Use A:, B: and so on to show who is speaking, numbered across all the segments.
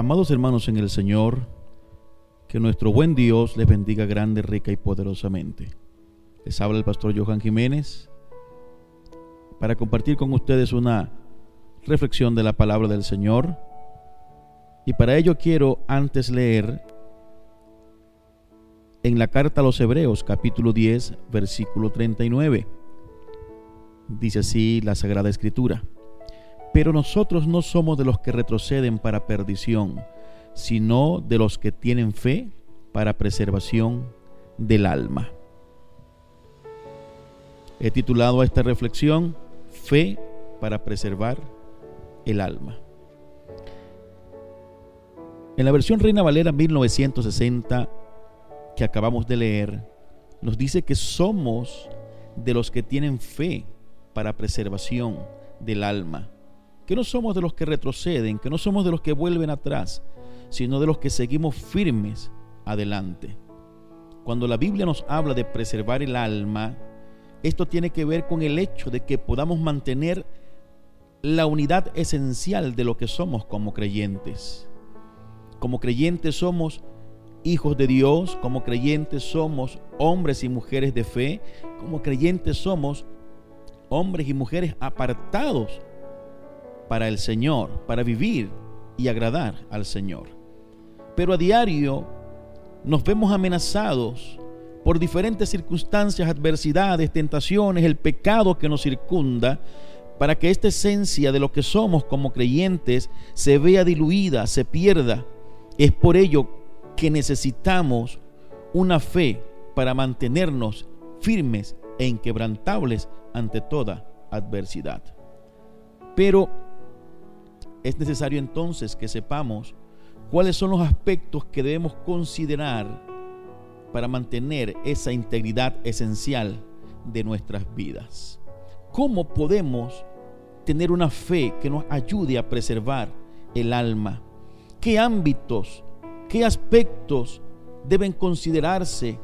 A: Amados hermanos en el Señor, que nuestro buen Dios les bendiga grande, rica y poderosamente. Les habla el pastor Johan Jiménez para compartir con ustedes una reflexión de la palabra del Señor. Y para ello quiero antes leer en la carta a los Hebreos capítulo 10 versículo 39. Dice así la Sagrada Escritura. Pero nosotros no somos de los que retroceden para perdición, sino de los que tienen fe para preservación del alma. He titulado a esta reflexión Fe para preservar el alma. En la versión Reina Valera 1960 que acabamos de leer, nos dice que somos de los que tienen fe para preservación del alma que no somos de los que retroceden, que no somos de los que vuelven atrás, sino de los que seguimos firmes adelante. Cuando la Biblia nos habla de preservar el alma, esto tiene que ver con el hecho de que podamos mantener la unidad esencial de lo que somos como creyentes. Como creyentes somos hijos de Dios, como creyentes somos hombres y mujeres de fe, como creyentes somos hombres y mujeres apartados para el Señor, para vivir y agradar al Señor. Pero a diario nos vemos amenazados por diferentes circunstancias, adversidades, tentaciones, el pecado que nos circunda, para que esta esencia de lo que somos como creyentes se vea diluida, se pierda. Es por ello que necesitamos una fe para mantenernos firmes e inquebrantables ante toda adversidad. Pero es necesario entonces que sepamos cuáles son los aspectos que debemos considerar para mantener esa integridad esencial de nuestras vidas. ¿Cómo podemos tener una fe que nos ayude a preservar el alma? ¿Qué ámbitos, qué aspectos deben considerarse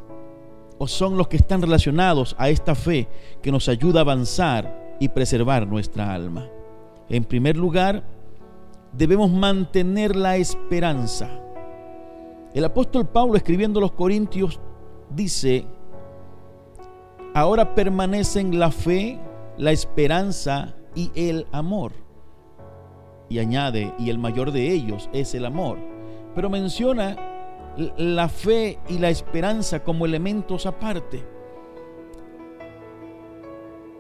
A: o son los que están relacionados a esta fe que nos ayuda a avanzar y preservar nuestra alma? En primer lugar, debemos mantener la esperanza. El apóstol Pablo escribiendo a los Corintios dice, ahora permanecen la fe, la esperanza y el amor. Y añade, y el mayor de ellos es el amor. Pero menciona la fe y la esperanza como elementos aparte.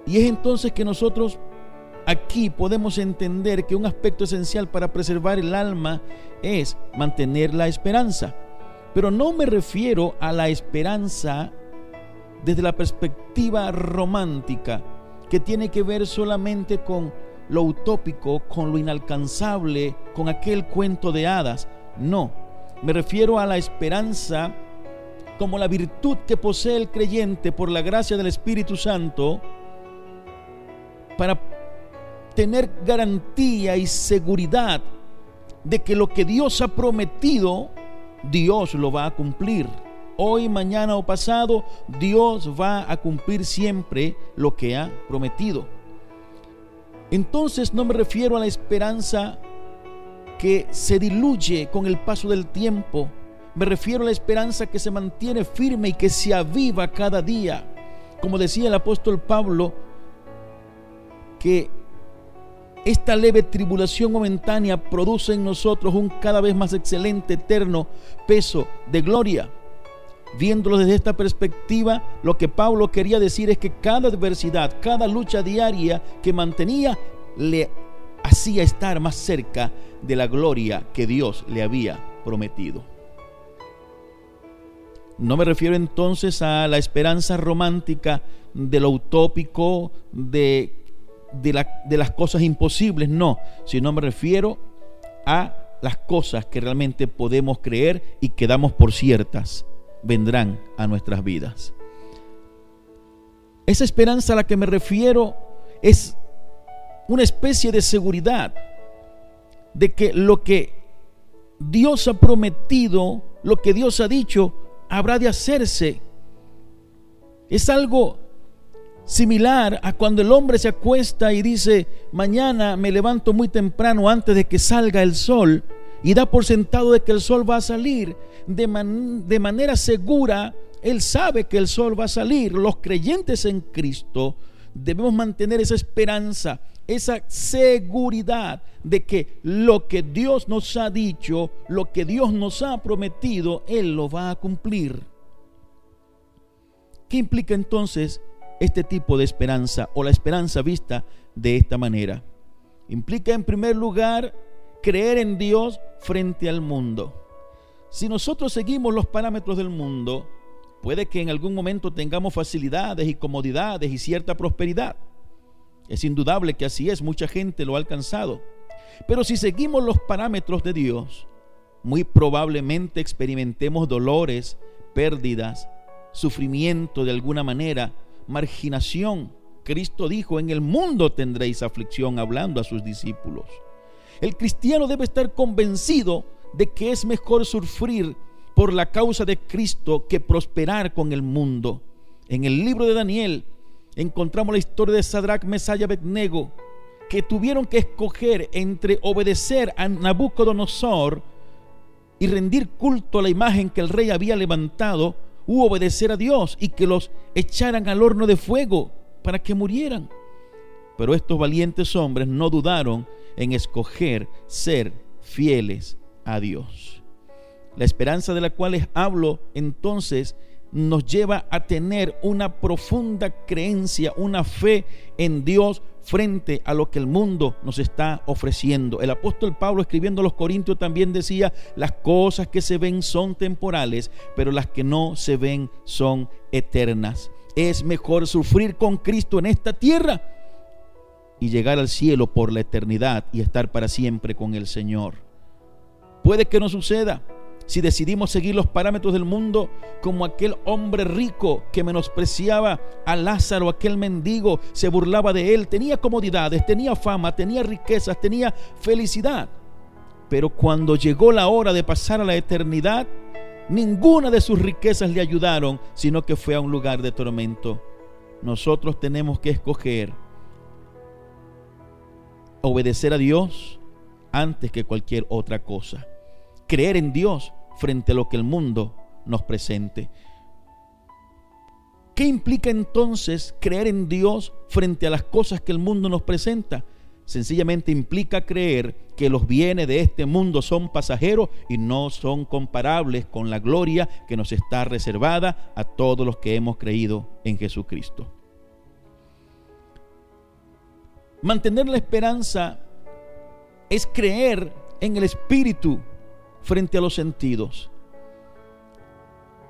A: Y es entonces que nosotros Aquí podemos entender que un aspecto esencial para preservar el alma es mantener la esperanza. Pero no me refiero a la esperanza desde la perspectiva romántica, que tiene que ver solamente con lo utópico, con lo inalcanzable, con aquel cuento de hadas. No, me refiero a la esperanza como la virtud que posee el creyente por la gracia del Espíritu Santo para tener garantía y seguridad de que lo que Dios ha prometido, Dios lo va a cumplir. Hoy, mañana o pasado, Dios va a cumplir siempre lo que ha prometido. Entonces no me refiero a la esperanza que se diluye con el paso del tiempo. Me refiero a la esperanza que se mantiene firme y que se aviva cada día. Como decía el apóstol Pablo, que esta leve tribulación momentánea produce en nosotros un cada vez más excelente, eterno peso de gloria. Viéndolo desde esta perspectiva, lo que Pablo quería decir es que cada adversidad, cada lucha diaria que mantenía, le hacía estar más cerca de la gloria que Dios le había prometido. No me refiero entonces a la esperanza romántica de lo utópico, de de, las cosas imposibles, no, sino me refiero a las cosas que realmente podemos creer y que damos por ciertas vendrán a nuestras vidas. Esa esperanza a la que me refiero es una especie de seguridad de que lo que Dios ha prometido, lo que Dios ha dicho, habrá de hacerse. Es algo Similar a cuando el hombre se acuesta y dice, mañana me levanto muy temprano antes de que salga el sol, y da por sentado de que el sol va a salir de, de manera segura. Él sabe que el sol va a salir. Los creyentes en Cristo debemos mantener esa esperanza, esa seguridad de que lo que Dios nos ha dicho, lo que Dios nos ha prometido, Él lo va a cumplir. ¿Qué implica entonces este tipo de esperanza o la esperanza vista de esta manera? Implica en primer lugar creer en Dios frente al mundo. Si nosotros seguimos los parámetros del mundo, puede que en algún momento tengamos facilidades y comodidades y cierta prosperidad. Es indudable que así es, mucha gente lo ha alcanzado. Pero si seguimos los parámetros de Dios, muy probablemente experimentemos dolores, pérdidas, sufrimiento de alguna manera, marginación. Cristo dijo, en el mundo tendréis aflicción hablando a sus discípulos. El cristiano debe estar convencido de que es mejor sufrir por la causa de Cristo que prosperar con el mundo. En el libro de Daniel encontramos la historia de Sadrach, Mesaya, Abednego, que tuvieron que escoger entre obedecer a Nabucodonosor y rendir culto a la imagen que el rey había levantado u obedecer a Dios y que los echaran al horno de fuego para que murieran. Pero estos valientes hombres no dudaron en escoger ser fieles a Dios. La esperanza de la cual les hablo entonces nos lleva a tener una profunda creencia, una fe en Dios frente a lo que el mundo nos está ofreciendo. El apóstol Pablo escribiendo a los Corintios también decía, las cosas que se ven son temporales, pero las que no se ven son eternas. Es mejor sufrir con Cristo en esta tierra y llegar al cielo por la eternidad y estar para siempre con el Señor. Puede que no suceda, si decidimos seguir los parámetros del mundo como aquel hombre rico que menospreciaba a Lázaro, aquel mendigo, se burlaba de él, tenía comodidades, tenía fama, tenía riquezas, tenía felicidad. Pero cuando llegó la hora de pasar a la eternidad, ninguna de sus riquezas le ayudaron, sino que fue a un lugar de tormento. Nosotros tenemos que escoger obedecer a Dios antes que cualquier otra cosa creer en Dios frente a lo que el mundo nos presente. ¿Qué implica entonces creer en Dios frente a las cosas que el mundo nos presenta? Sencillamente implica creer que los bienes de este mundo son pasajeros y no son comparables con la gloria que nos está reservada a todos los que hemos creído en Jesucristo. Mantener la esperanza es creer en el Espíritu frente a los sentidos.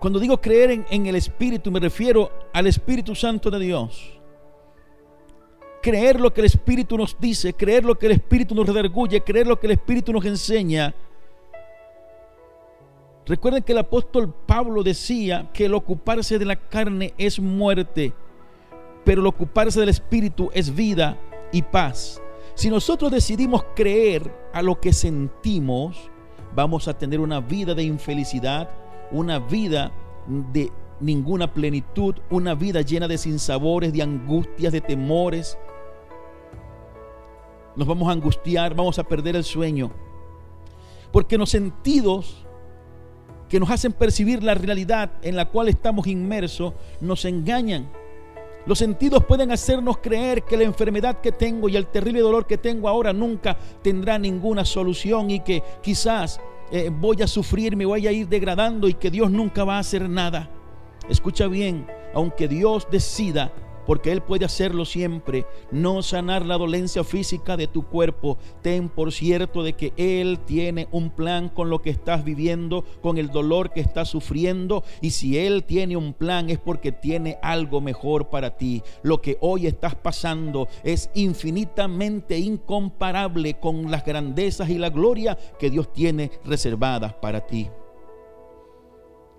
A: Cuando digo creer en, el Espíritu, me refiero al Espíritu Santo de Dios. Creer lo que el Espíritu nos dice, creer lo que el Espíritu nos redarguye, creer lo que el Espíritu nos enseña. Recuerden que el apóstol Pablo decía que el ocuparse de la carne es muerte, pero el ocuparse del Espíritu es vida y paz. Si nosotros decidimos creer a lo que sentimos, vamos a tener una vida de infelicidad, una vida de ninguna plenitud, una vida llena de sinsabores, de angustias, de temores. Nos vamos a angustiar, vamos a perder el sueño. Porque los sentidos que nos hacen percibir la realidad en la cual estamos inmersos nos engañan. Los sentidos pueden hacernos creer que la enfermedad que tengo y el terrible dolor que tengo ahora nunca tendrá ninguna solución y que quizás eh, voy a sufrir, me voy a ir degradando y que Dios nunca va a hacer nada. Escucha bien, aunque Dios decida porque Él puede hacerlo siempre, no sanar la dolencia física de tu cuerpo. Ten por cierto de que Él tiene un plan con lo que estás viviendo, con el dolor que estás sufriendo. Y si Él tiene un plan es porque tiene algo mejor para ti. Lo que hoy estás pasando es infinitamente incomparable con las grandezas y la gloria que Dios tiene reservadas para ti.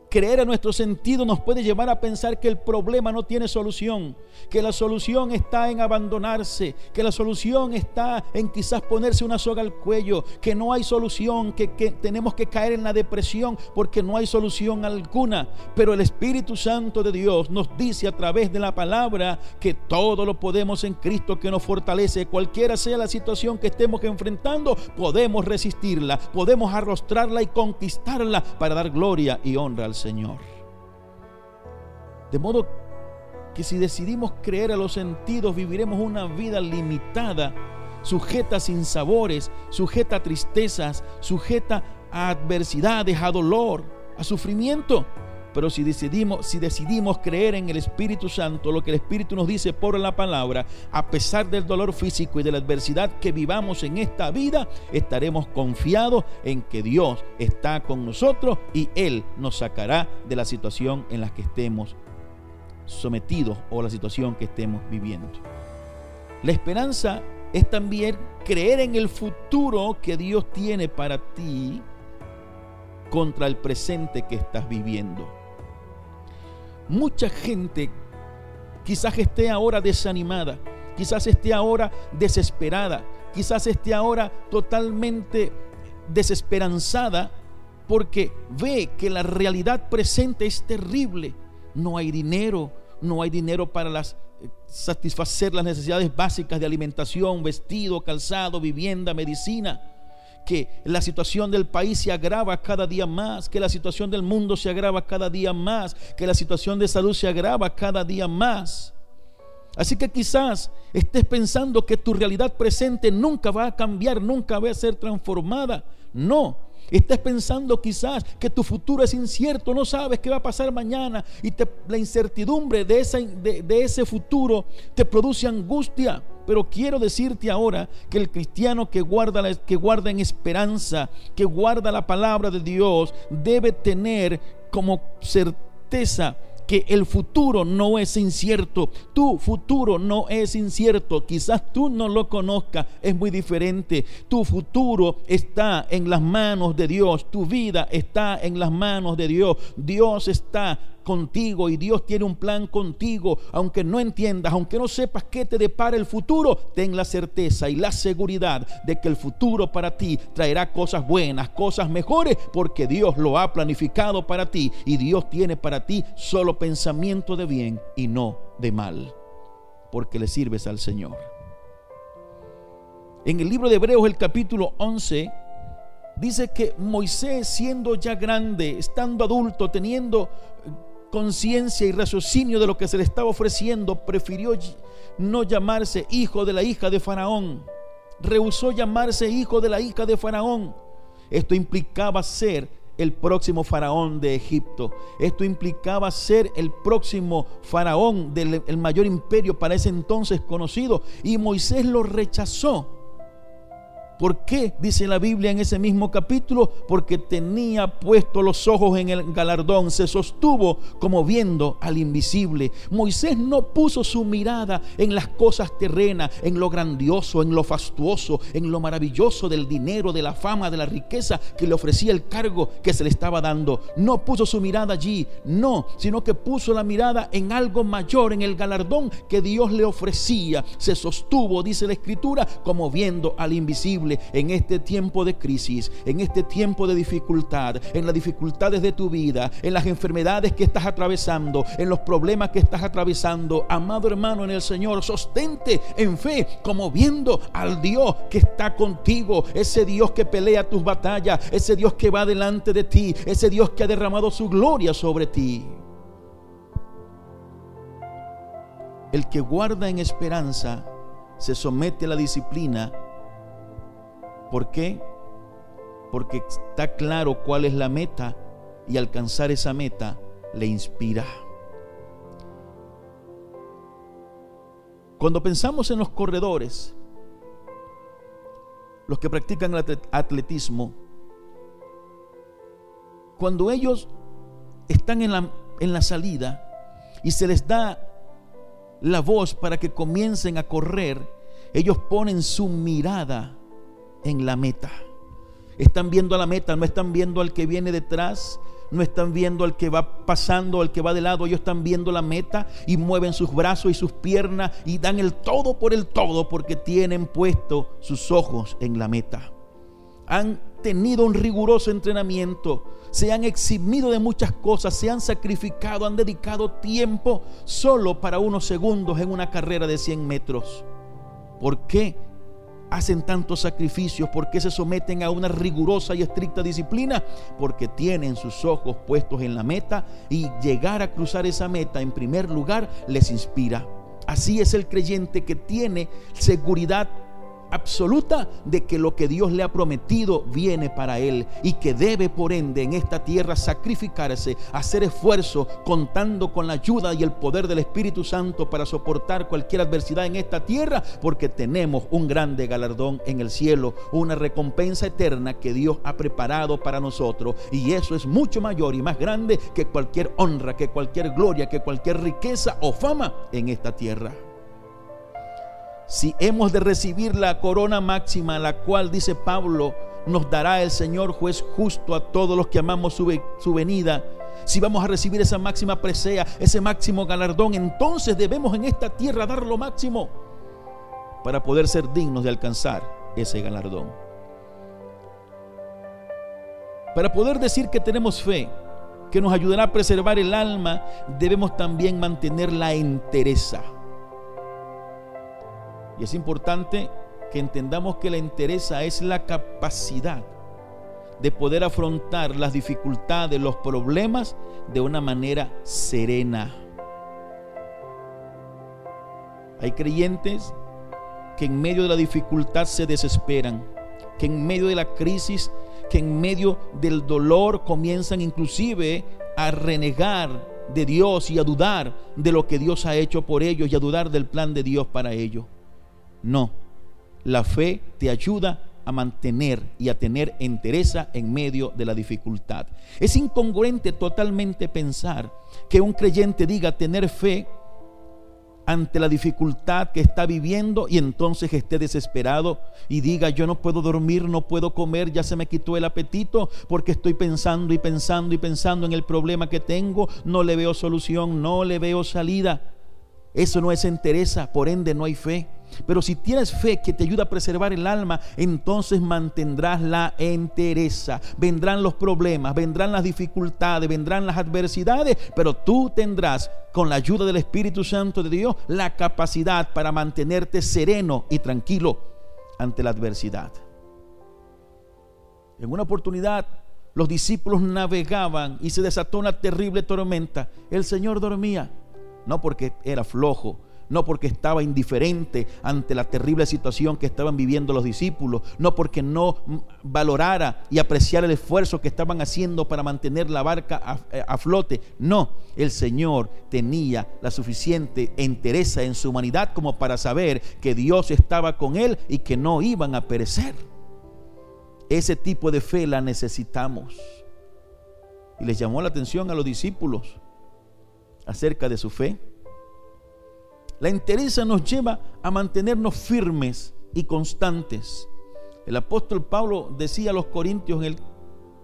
A: Creer a nuestro sentido nos puede llevar a pensar que el problema no tiene solución, que la solución está en abandonarse, que la solución está en quizás ponerse una soga al cuello, que no hay solución, que, que, tenemos que caer en la depresión porque no hay solución alguna. Pero el Espíritu Santo de Dios nos dice a través de la palabra que todo lo podemos en Cristo que nos fortalece. Cualquiera sea la situación que estemos enfrentando, podemos resistirla, podemos arrostrarla y conquistarla para dar gloria y honra al Señor. De modo que si decidimos creer a los sentidos, viviremos una vida limitada, sujeta sin sabores, sujeta a tristezas, sujeta a adversidades, a dolor, a sufrimiento. Pero si decidimos, si decidimos creer en el Espíritu Santo, lo que el Espíritu nos dice por la palabra, a pesar del dolor físico y de la adversidad que vivamos en esta vida, estaremos confiados en que Dios está con nosotros y Él nos sacará de la situación en la que estemos sometidos o la situación que estemos viviendo. La esperanza es también creer en el futuro que Dios tiene para ti contra el presente que estás viviendo. Mucha gente quizás esté ahora desanimada, quizás esté ahora desesperada, quizás esté ahora totalmente desesperanzada porque ve que la realidad presente es terrible. No hay dinero, no hay dinero para eh, satisfacer las necesidades básicas de alimentación, vestido, calzado, vivienda, medicina que la situación del país se agrava cada día más, que la situación del mundo se agrava cada día más, que la situación de salud se agrava cada día más. Así que quizás estés pensando que tu realidad presente nunca va a cambiar, nunca va a ser transformada. No, Estás pensando quizás que tu futuro es incierto, no sabes qué va a pasar mañana y la incertidumbre de, de ese futuro te produce angustia. Pero quiero decirte ahora que el cristiano que guarda, que guarda en esperanza, que guarda la palabra de Dios, debe tener como certeza que el futuro no es incierto. Tu futuro no es incierto. Quizás tú no lo conozcas, es muy diferente. Tu futuro está en las manos de Dios. Tu vida está en las manos de Dios. Dios está contigo y Dios tiene un plan contigo. Aunque no entiendas, aunque no sepas qué te depara el futuro, ten la certeza y la seguridad de que el futuro para ti traerá cosas buenas, cosas mejores, porque Dios lo ha planificado para ti y Dios tiene para ti solo pensamiento de bien y no de mal, porque le sirves al Señor. En el libro de Hebreos el capítulo 11 dice que Moisés siendo ya grande, estando adulto, teniendo conciencia y raciocinio de lo que se le estaba ofreciendo, prefirió no llamarse hijo de la hija de Faraón. Rehusó llamarse hijo de la hija de Faraón. Esto implicaba ser el próximo faraón de Egipto. Esto implicaba ser el próximo faraón del mayor imperio para ese entonces conocido. Y Moisés lo rechazó. ¿Por qué? Dice la Biblia en ese mismo capítulo, porque tenía puesto los ojos en el galardón, se sostuvo como viendo al invisible. Moisés no puso su mirada en las cosas terrenas, en lo grandioso, en lo fastuoso, en lo maravilloso del dinero, de la fama, de la riqueza que le ofrecía el cargo que se le estaba dando. No puso su mirada allí, no, sino que puso la mirada en algo mayor, en el galardón que Dios le ofrecía. Se sostuvo, dice la escritura, como viendo al invisible en este tiempo de crisis, en este tiempo de dificultad, en las dificultades de tu vida, en las enfermedades que estás atravesando, en los problemas que estás atravesando. Amado hermano en el Señor, sostente en fe, como viendo al Dios que está contigo, ese Dios que pelea tus batallas, ese Dios que va delante de ti, ese Dios que ha derramado su gloria sobre ti. El que guarda en esperanza se somete a la disciplina ¿Por qué? Porque está claro cuál es la meta y alcanzar esa meta le inspira. Cuando pensamos en los corredores, los que practican el atletismo, cuando ellos están en la, en la salida y se les da la voz para que comiencen a correr, ellos ponen su mirada en la meta. Están viendo a la meta, no están viendo al que viene detrás, no están viendo al que va pasando, al que va de lado, ellos están viendo la meta y mueven sus brazos y sus piernas y dan el todo por el todo porque tienen puesto sus ojos en la meta. Han tenido un riguroso entrenamiento, se han eximido de muchas cosas, se han sacrificado, han dedicado tiempo solo para unos segundos en una carrera de 100 metros. ¿Por qué? Hacen tantos sacrificios? ¿Por qué se someten a una rigurosa y estricta disciplina? Porque tienen sus ojos puestos en la meta y llegar a cruzar esa meta en primer lugar les inspira. Así es el creyente que tiene seguridad absoluta de que lo que Dios le ha prometido viene para él y que debe por ende en esta tierra sacrificarse, hacer esfuerzo, contando con la ayuda y el poder del Espíritu Santo para soportar cualquier adversidad en esta tierra, porque tenemos un grande galardón en el cielo, una recompensa eterna que Dios ha preparado para nosotros y eso es mucho mayor y más grande que cualquier honra, que cualquier gloria, que cualquier riqueza o fama en esta tierra si hemos de recibir la corona máxima, la cual dice Pablo, nos dará el Señor juez justo a todos los que amamos su, venida, si vamos a recibir esa máxima presea, ese máximo galardón, entonces debemos en esta tierra dar lo máximo para poder ser dignos de alcanzar ese galardón. Para poder decir que tenemos fe, que nos ayudará a preservar el alma, debemos también mantener la entereza. Y es importante que entendamos que la entereza es la capacidad de poder afrontar las dificultades, los problemas de una manera serena. Hay creyentes que en medio de la dificultad se desesperan, que en medio de la crisis, que en medio del dolor comienzan inclusive a renegar de Dios y a dudar de lo que Dios ha hecho por ellos y a dudar del plan de Dios para ellos. No, la fe te ayuda a mantener y a tener entereza en medio de la dificultad. Es incongruente totalmente pensar que un creyente diga tener fe ante la dificultad que está viviendo y entonces esté desesperado y diga yo no puedo dormir, no puedo comer, ya se me quitó el apetito porque estoy pensando y pensando y pensando en el problema que tengo, no le veo solución, no le veo salida. Eso no es entereza, por ende no hay fe. Pero si tienes fe que te ayuda a preservar el alma, entonces mantendrás la entereza. Vendrán los problemas, vendrán las dificultades, vendrán las adversidades, pero tú tendrás, con la ayuda del Espíritu Santo de Dios, la capacidad para mantenerte sereno y tranquilo ante la adversidad. En una oportunidad, los discípulos navegaban y se desató una terrible tormenta. El Señor dormía, no porque era flojo, no porque estaba indiferente ante la terrible situación que estaban viviendo los discípulos, no porque no valorara y apreciara el esfuerzo que estaban haciendo para mantener la barca a, eh, a, flote. No, el Señor tenía la suficiente entereza en su humanidad como para saber que Dios estaba con él y que no iban a perecer. Ese tipo de fe la necesitamos. Y les llamó la atención a los discípulos acerca de su fe. La entereza nos lleva a mantenernos firmes y constantes. El apóstol Pablo decía a los Corintios en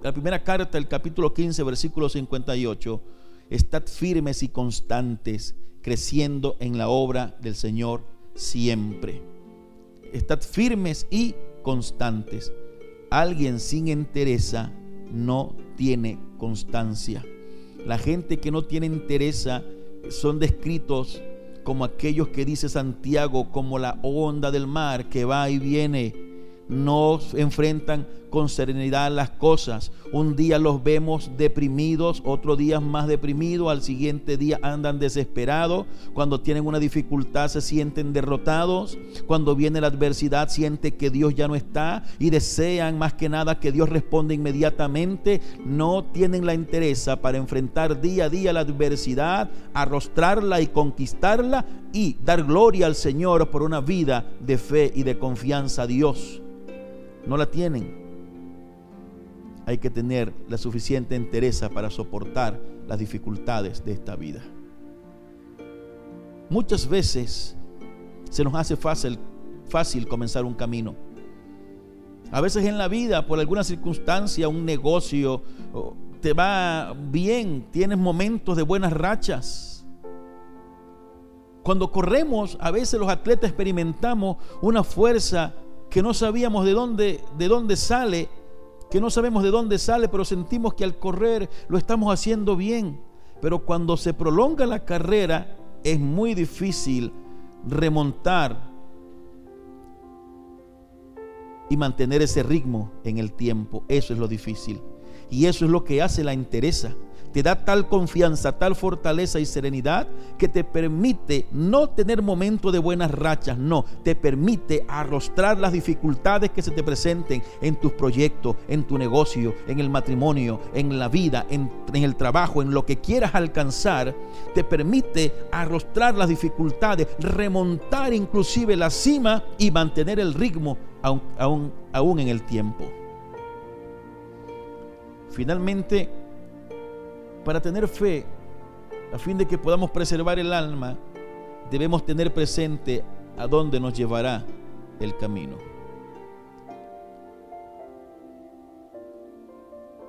A: la primera carta, el capítulo 15, versículo 58, estad firmes y constantes, creciendo en la obra del Señor siempre. Estad firmes y constantes. Alguien sin entereza no tiene constancia. La gente que no tiene entereza son descritos como aquellos que dice Santiago, como la onda del mar que va y viene, no enfrentan con serenidad las cosas. Un día los vemos deprimidos, otro día más deprimidos, al siguiente día andan desesperados, cuando tienen una dificultad se sienten derrotados, cuando viene la adversidad sienten que Dios ya no está y desean más que nada que Dios responda inmediatamente, no tienen la interesa para enfrentar día a día la adversidad, arrostrarla y conquistarla y dar gloria al Señor por una vida de fe y de confianza a Dios. No la tienen hay que tener la suficiente entereza para soportar las dificultades de esta vida. Muchas veces se nos hace fácil, comenzar un camino. A veces en la vida, por alguna circunstancia, un negocio te va bien, tienes momentos de buenas rachas. Cuando corremos, a veces los atletas experimentamos una fuerza que no sabíamos de dónde sale, que no sabemos de dónde sale, pero sentimos que al correr lo estamos haciendo bien. Pero cuando se prolonga la carrera, es muy difícil remontar y mantener ese ritmo en el tiempo. Eso es lo difícil. Y eso es lo que hace la entereza. Te da tal confianza, tal fortaleza y serenidad que te permite no tener momentos de buenas rachas, no, te permite arrostrar las dificultades que se te presenten en tus proyectos, en tu negocio, en el matrimonio, en la vida, en, el trabajo, en lo que quieras alcanzar, te permite arrostrar las dificultades, remontar inclusive la cima y mantener el ritmo aún, en el tiempo. Finalmente, para tener fe, a fin de que podamos preservar el alma, debemos tener presente a dónde nos llevará el camino.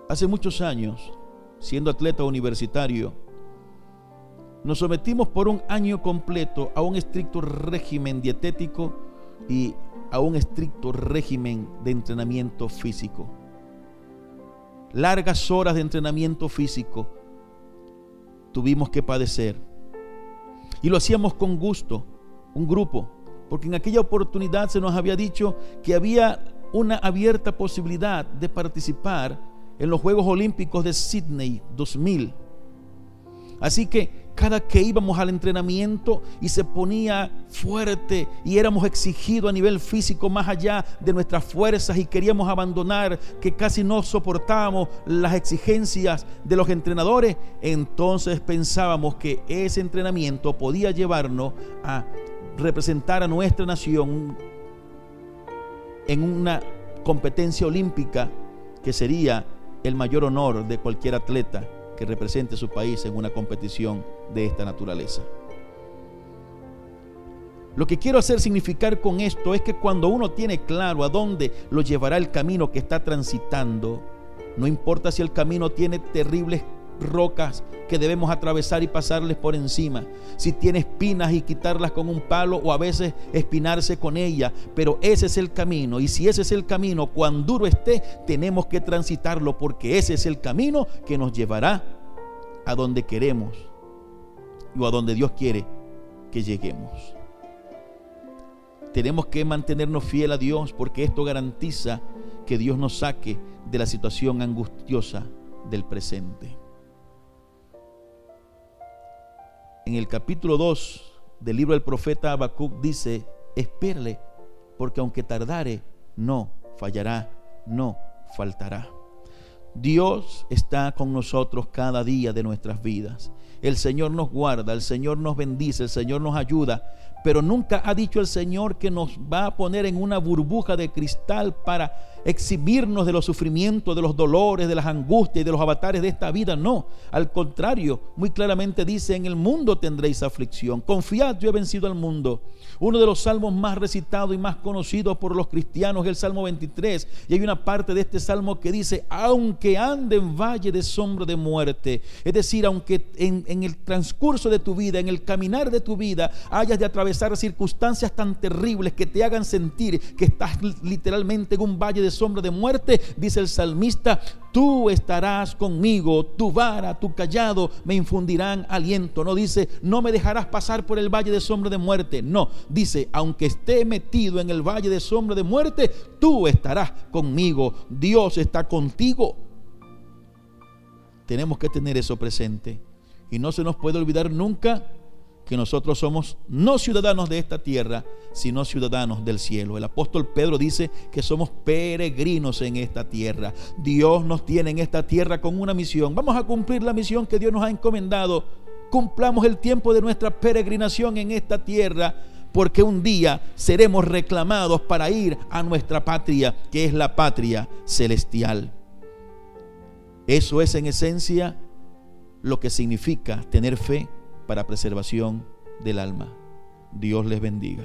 A: Hace muchos años, siendo atleta universitario, nos sometimos por un año completo a un estricto régimen dietético y a un estricto régimen de entrenamiento físico. Largas horas de entrenamiento físico tuvimos que padecer. Y lo hacíamos con gusto, un grupo, porque en aquella oportunidad se nos había dicho que había una abierta posibilidad de participar en los Juegos Olímpicos de Sydney 2000. Así que cada que íbamos al entrenamiento y se ponía fuerte y éramos exigidos a nivel físico más allá de nuestras fuerzas y queríamos abandonar, que casi no soportábamos las exigencias de los entrenadores, entonces pensábamos que ese entrenamiento podía llevarnos a representar a nuestra nación en una competencia olímpica que sería el mayor honor de cualquier atleta que represente su país en una competición de esta naturaleza. Lo que quiero hacer significar con esto es que cuando uno tiene claro a dónde lo llevará el camino que está transitando, no importa si el camino tiene terribles rocas que debemos atravesar y pasarles por encima. Si tiene espinas y quitarlas con un palo o a veces espinarse con ella. Pero ese es el camino. Y si ese es el camino, cuán duro esté, tenemos que transitarlo porque ese es el camino que nos llevará a donde queremos o a donde Dios quiere que lleguemos. Tenemos que mantenernos fiel a Dios porque esto garantiza que Dios nos saque de la situación angustiosa del presente. El capítulo 2 del libro del profeta Habacuc dice, espérale, porque aunque tardare, no fallará, no faltará. Dios está con nosotros cada día de nuestras vidas. El Señor nos guarda, el Señor nos bendice, el Señor nos ayuda, pero nunca ha dicho el Señor que nos va a poner en una burbuja de cristal para exhibirnos de los sufrimientos, de los dolores, de las angustias y de los avatares de esta vida. No, al contrario, muy claramente dice, en el mundo tendréis aflicción. Confiad, yo he vencido al mundo. Uno de los salmos más recitados y más conocidos por los cristianos es el Salmo 23. Y hay una parte de este salmo que dice, aunque ande en valle de sombra de muerte. Es decir, aunque en, en el transcurso de tu vida, en el caminar de tu vida, hayas de atravesar circunstancias tan terribles que te hagan sentir que estás literalmente en un valle de sombra de muerte, dice el salmista, tú estarás conmigo, tu vara, tu callado me infundirán aliento. No dice, no me dejarás pasar por el valle de sombra de muerte. No, dice, aunque esté metido en el valle de sombra de muerte, tú estarás conmigo. Dios está contigo. Tenemos que tener eso presente. Y no se nos puede olvidar nunca que nosotros somos no ciudadanos de esta tierra, sino ciudadanos del cielo. El apóstol Pedro dice que somos peregrinos en esta tierra. Dios nos tiene en esta tierra con una misión. Vamos a cumplir la misión que Dios nos ha encomendado. Cumplamos el tiempo de nuestra peregrinación en esta tierra, porque un día seremos reclamados para ir a nuestra patria, que es la patria celestial. Eso es en esencia lo que significa tener fe para preservación del alma. Dios les bendiga.